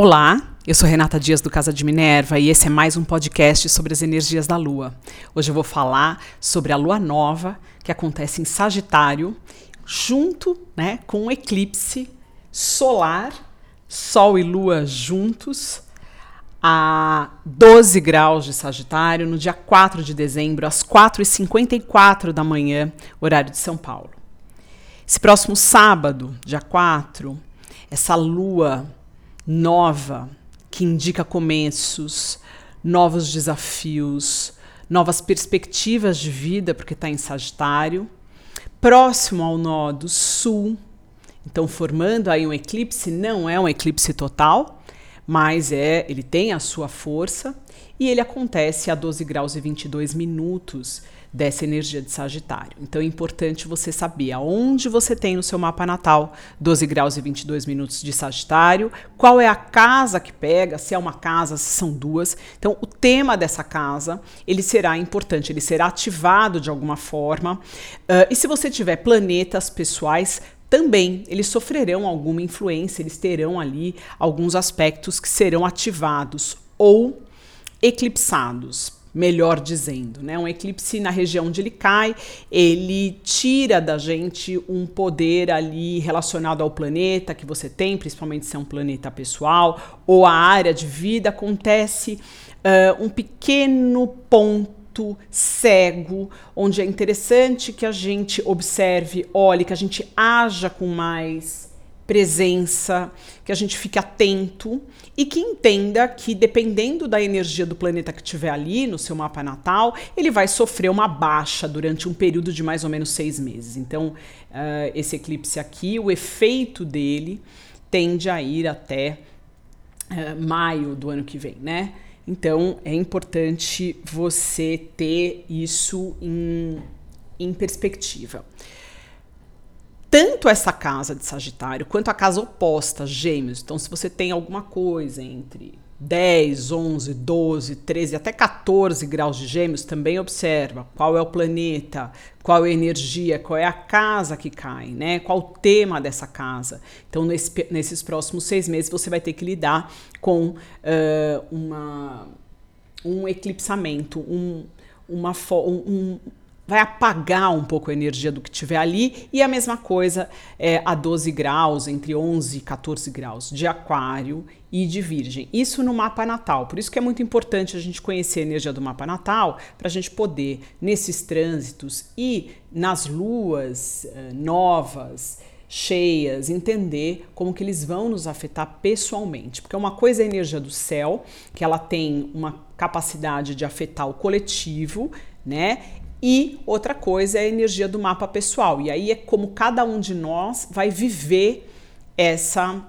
Olá, eu sou Renata Dias do Casa de Minerva e esse é mais um podcast sobre as energias da Lua. Hoje eu vou falar sobre a Lua Nova que acontece em Sagitário, junto né, com um eclipse solar, Sol e Lua juntos, a 12 graus de Sagitário, no dia 4 de dezembro, às 4h54 da manhã, horário de São Paulo. Esse próximo sábado, dia 4, essa lua nova, que indica começos, novos desafios, novas perspectivas de vida, porque está em Sagitário, próximo ao nó do Sul, então formando aí um eclipse, não é um eclipse total, mas é, ele tem a sua força e ele acontece a 12 graus e 22 minutos dessa energia de Sagitário. Então é importante você saber aonde você tem no seu mapa natal 12 graus e 22 minutos de Sagitário, qual é a casa que pega, se é uma casa, se são duas. Então o tema dessa casa, ele será importante, ele será ativado de alguma forma. Uh, e se você tiver planetas pessoais, também eles sofrerão alguma influência, eles terão ali alguns aspectos que serão ativados ou eclipsados melhor dizendo, né? Um eclipse na região onde ele cai, ele tira da gente um poder ali relacionado ao planeta que você tem, principalmente se é um planeta pessoal ou a área de vida. Acontece uh, um pequeno ponto cego, onde é interessante que a gente observe, olhe, que a gente haja com mais presença, que a gente fique atento e que entenda que, dependendo da energia do planeta que tiver ali no seu mapa natal, ele vai sofrer uma baixa durante um período de mais ou menos seis meses. Então, uh, esse eclipse aqui, o efeito dele tende a ir até uh, maio do ano que vem, né? Então, é importante você ter isso em, em perspectiva tanto essa casa de Sagitário quanto a casa oposta, Gêmeos. Então, se você tem alguma coisa entre 10, 11, 12, 13, até 14 graus de Gêmeos, também observa qual é o planeta, qual é a energia, qual é a casa que cai, né? Qual o tema dessa casa. Então, nesse, nesses próximos seis meses, você vai ter que lidar com uh, uma, um eclipsamento, um, uma, um, vai apagar um pouco a energia do que tiver ali, e a mesma coisa é, a 12 graus, entre 11 e 14 graus de Aquário e de Virgem. Isso no mapa natal. Por isso que é muito importante a gente conhecer a energia do mapa natal, para a gente poder, nesses trânsitos e nas luas uh, novas, cheias, entender como que eles vão nos afetar pessoalmente. Porque uma coisa é a energia do céu, que ela tem uma capacidade de afetar o coletivo, né? E outra coisa é a energia do mapa pessoal. E aí é como cada um de nós vai viver essa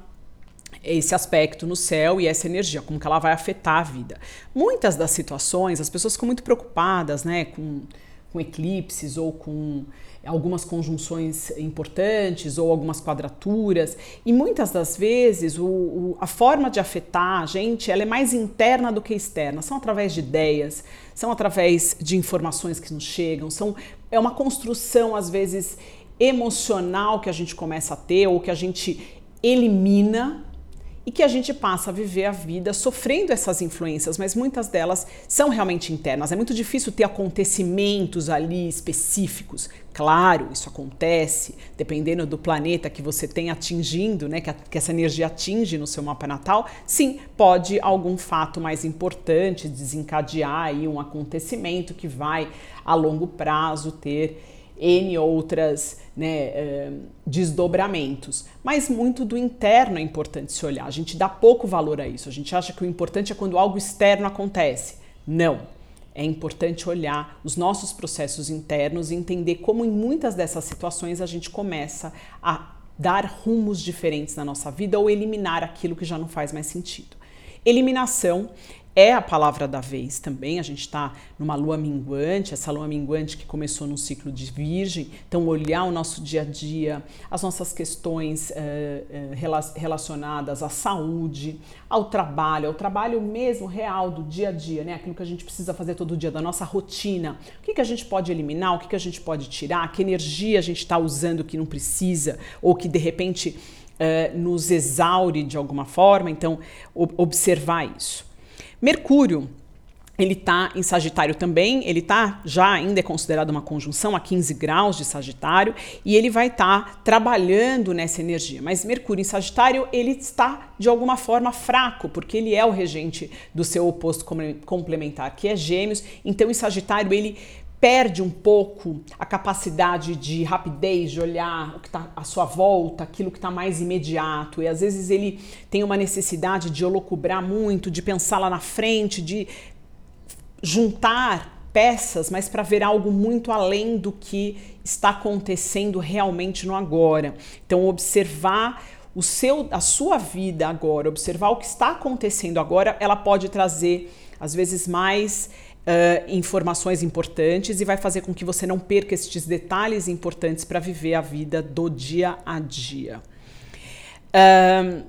esse aspecto no céu e essa energia, como que ela vai afetar a vida. Muitas das situações, as pessoas ficam muito preocupadas, né, com, com eclipses ou com algumas conjunções importantes ou algumas quadraturas. E muitas das vezes o, o, a forma de afetar a gente ela é mais interna do que externa. São através de ideias, são através de informações que nos chegam, são, é uma construção, às vezes, emocional que a gente começa a ter ou que a gente elimina e que a gente passa a viver a vida sofrendo essas influências, mas muitas delas são realmente internas. É muito difícil ter acontecimentos ali específicos. Claro, isso acontece dependendo do planeta que você tem atingindo, né, que, a, que essa energia atinge no seu mapa natal. Sim, pode algum fato mais importante desencadear aí um acontecimento que vai a longo prazo ter N outras né, uh, desdobramentos. Mas muito do interno é importante se olhar. A gente dá pouco valor a isso. A gente acha que o importante é quando algo externo acontece. Não. É importante olhar os nossos processos internos e entender como, em muitas dessas situações, a gente começa a dar rumos diferentes na nossa vida ou eliminar aquilo que já não faz mais sentido. Eliminação é a palavra da vez também. A gente está numa lua minguante, essa lua minguante que começou num ciclo de virgem. Então, olhar o nosso dia a dia, as nossas questões uh, uh, relacionadas à saúde, ao trabalho, ao trabalho mesmo real do dia a dia, né? Aquilo que a gente precisa fazer todo dia, da nossa rotina. O que, que a gente pode eliminar, o que, que a gente pode tirar, que energia a gente está usando que não precisa, ou que de repente uh, nos exaure de alguma forma, então observar isso. Mercúrio ele está em Sagitário também, ele está já ainda é considerado uma conjunção a 15 graus de Sagitário e ele vai estar tá trabalhando nessa energia. Mas Mercúrio em Sagitário ele está de alguma forma fraco, porque ele é o regente do seu oposto complementar, que é Gêmeos. Então em Sagitário ele perde um pouco a capacidade de rapidez, de olhar o que está à sua volta, aquilo que está mais imediato. E às vezes ele tem uma necessidade de holocubrar muito, de pensar lá na frente, de juntar peças, mas para ver algo muito além do que está acontecendo realmente no agora. Então, observar o seu, a sua vida agora, observar o que está acontecendo agora, ela pode trazer às vezes mais uh, informações importantes e vai fazer com que você não perca estes detalhes importantes para viver a vida do dia a dia. Uh,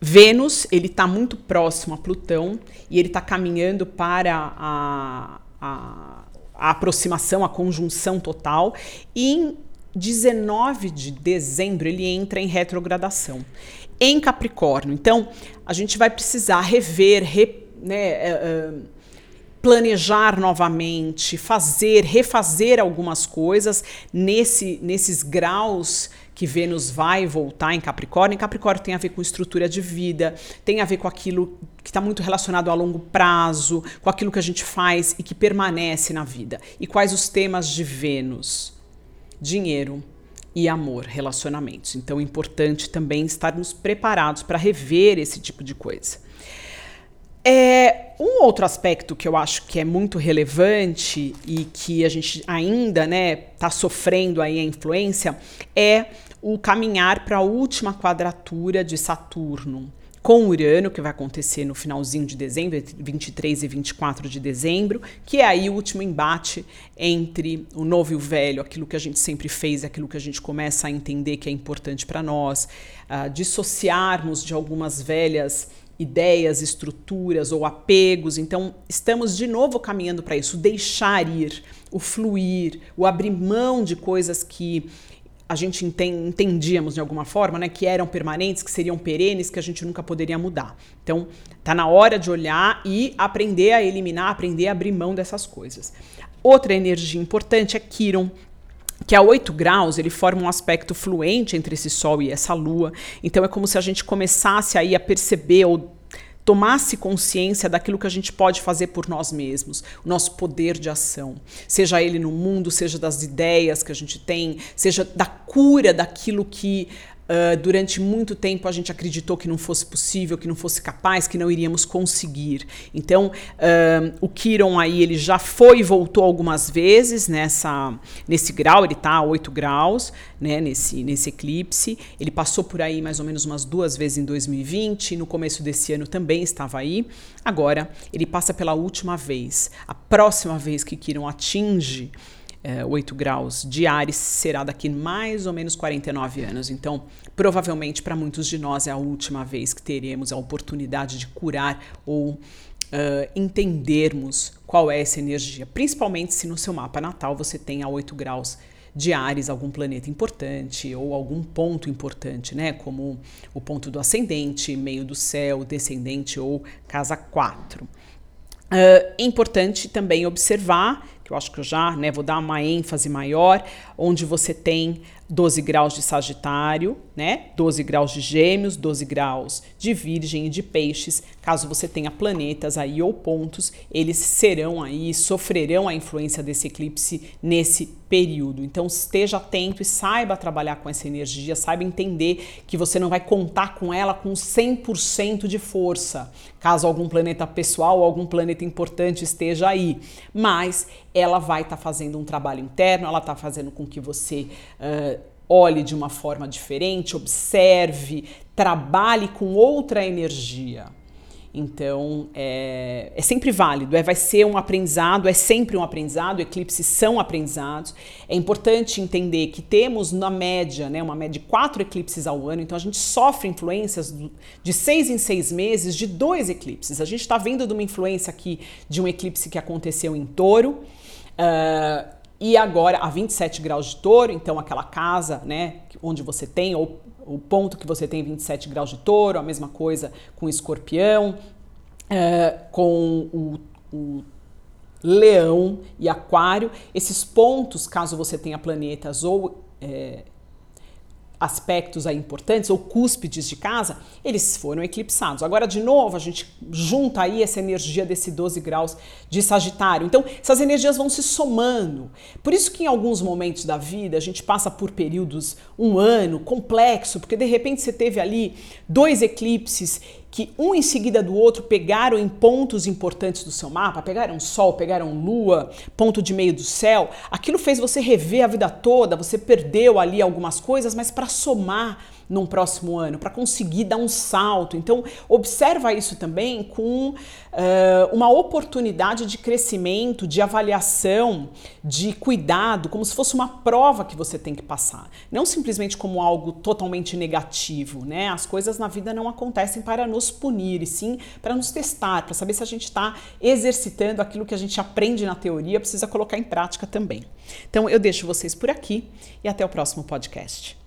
Vênus, ele está muito próximo a Plutão e ele está caminhando para a, a, a, aproximação, a conjunção total. E em 19 de dezembro ele entra em retrogradação em Capricórnio. Então a gente vai precisar rever, re, né, uh, planejar novamente, fazer, refazer algumas coisas nesse, nesses graus que Vênus vai voltar em Capricórnio. Em Capricórnio tem a ver com estrutura de vida, tem a ver com aquilo que está muito relacionado a longo prazo, com aquilo que a gente faz e que permanece na vida. E quais os temas de Vênus? Dinheiro e amor, relacionamentos. Então é importante também estarmos preparados para rever esse tipo de coisa. É, um outro aspecto que eu acho que é muito relevante e que a gente ainda né está sofrendo aí a influência é o caminhar para a última quadratura de Saturno com Urano, que vai acontecer no finalzinho de dezembro, entre 23 e 24 de dezembro, que é aí o último embate entre o novo e o velho, aquilo que a gente sempre fez, aquilo que a gente começa a entender que é importante para nós, uh, dissociarmos de algumas velhas ideias, estruturas ou apegos. Então, estamos de novo caminhando para isso, deixar ir, o fluir, o abrir mão de coisas que a gente entendíamos de alguma forma, né, que eram permanentes, que seriam perenes, que a gente nunca poderia mudar. Então, tá na hora de olhar e aprender a eliminar, aprender a abrir mão dessas coisas. Outra energia importante é Quiron, que a 8 graus ele forma um aspecto fluente entre esse Sol e essa Lua. Então é como se a gente começasse aí a perceber ou tomasse consciência daquilo que a gente pode fazer por nós mesmos, o nosso poder de ação, seja ele no mundo, seja das ideias que a gente tem, seja da cura daquilo que Uh, durante muito tempo a gente acreditou que não fosse possível, que não fosse capaz, que não iríamos conseguir. Então, uh, o Kiron aí ele já foi e voltou algumas vezes nessa, nesse grau, ele está a 8 graus, né, nesse, nesse eclipse. Ele passou por aí mais ou menos umas duas vezes em 2020, no começo desse ano também estava aí. Agora, ele passa pela última vez. A próxima vez que Kiron atinge é, 8 graus de Ares será daqui mais ou menos 49 anos. Então, provavelmente para muitos de nós é a última vez que teremos a oportunidade de curar ou Uh, entendermos qual é essa energia, principalmente se no seu mapa natal você tem a 8 graus de Ares algum planeta importante ou algum ponto importante, né? Como o ponto do ascendente, meio do céu, descendente ou casa 4. Uh, é importante também observar que eu acho que eu já né, vou dar uma ênfase maior, onde você tem 12 graus de Sagitário, né? 12 graus de Gêmeos, 12 graus de Virgem e de Peixes. Caso você tenha planetas aí ou pontos, eles serão aí, sofrerão a influência desse eclipse nesse período. Então esteja atento e saiba trabalhar com essa energia, saiba entender que você não vai contar com ela com 100% de força, caso algum planeta pessoal ou algum planeta importante esteja aí. Mas ela vai estar tá fazendo um trabalho interno, ela está fazendo com que você uh, olhe de uma forma diferente, observe, trabalhe com outra energia. Então, é, é, sempre válido, é, vai ser um aprendizado, é sempre um aprendizado, eclipses são aprendizados. É importante entender que temos, na média, né, uma média de quatro eclipses ao ano, então a gente sofre influências de seis em seis meses de dois eclipses. A gente está vendo de uma influência aqui de um eclipse que aconteceu em touro, Uh, e agora a 27 graus de touro, então aquela casa, né, onde você tem, ou o ponto que você tem 27 graus de touro, a mesma coisa com escorpião, é, com o, o leão e aquário. Esses pontos, caso você tenha planetas ou é, aspectos aí importantes ou cúspides de casa, eles foram eclipsados. Agora, de novo, a gente junta aí essa energia desse 12 graus de Sagitário. Então, essas energias vão se somando. Por isso que em alguns momentos da vida a gente passa por períodos, um ano complexo, porque de repente você teve ali dois eclipses que um em seguida do outro pegaram em pontos importantes do seu mapa, pegaram Sol, pegaram Lua, ponto de meio do céu, aquilo fez você rever a vida toda, você perdeu ali algumas coisas, mas para somar num próximo ano, para conseguir dar um salto. Então, observa isso também com uh, uma oportunidade de crescimento, de avaliação, de cuidado, como se fosse uma prova que você tem que passar. Não simplesmente como algo totalmente negativo, né? As coisas na vida não acontecem para nos punir, e sim para nos testar, para saber se a gente está exercitando aquilo que a gente aprende na teoria, precisa colocar em prática também. Então, eu deixo vocês por aqui e até o próximo podcast.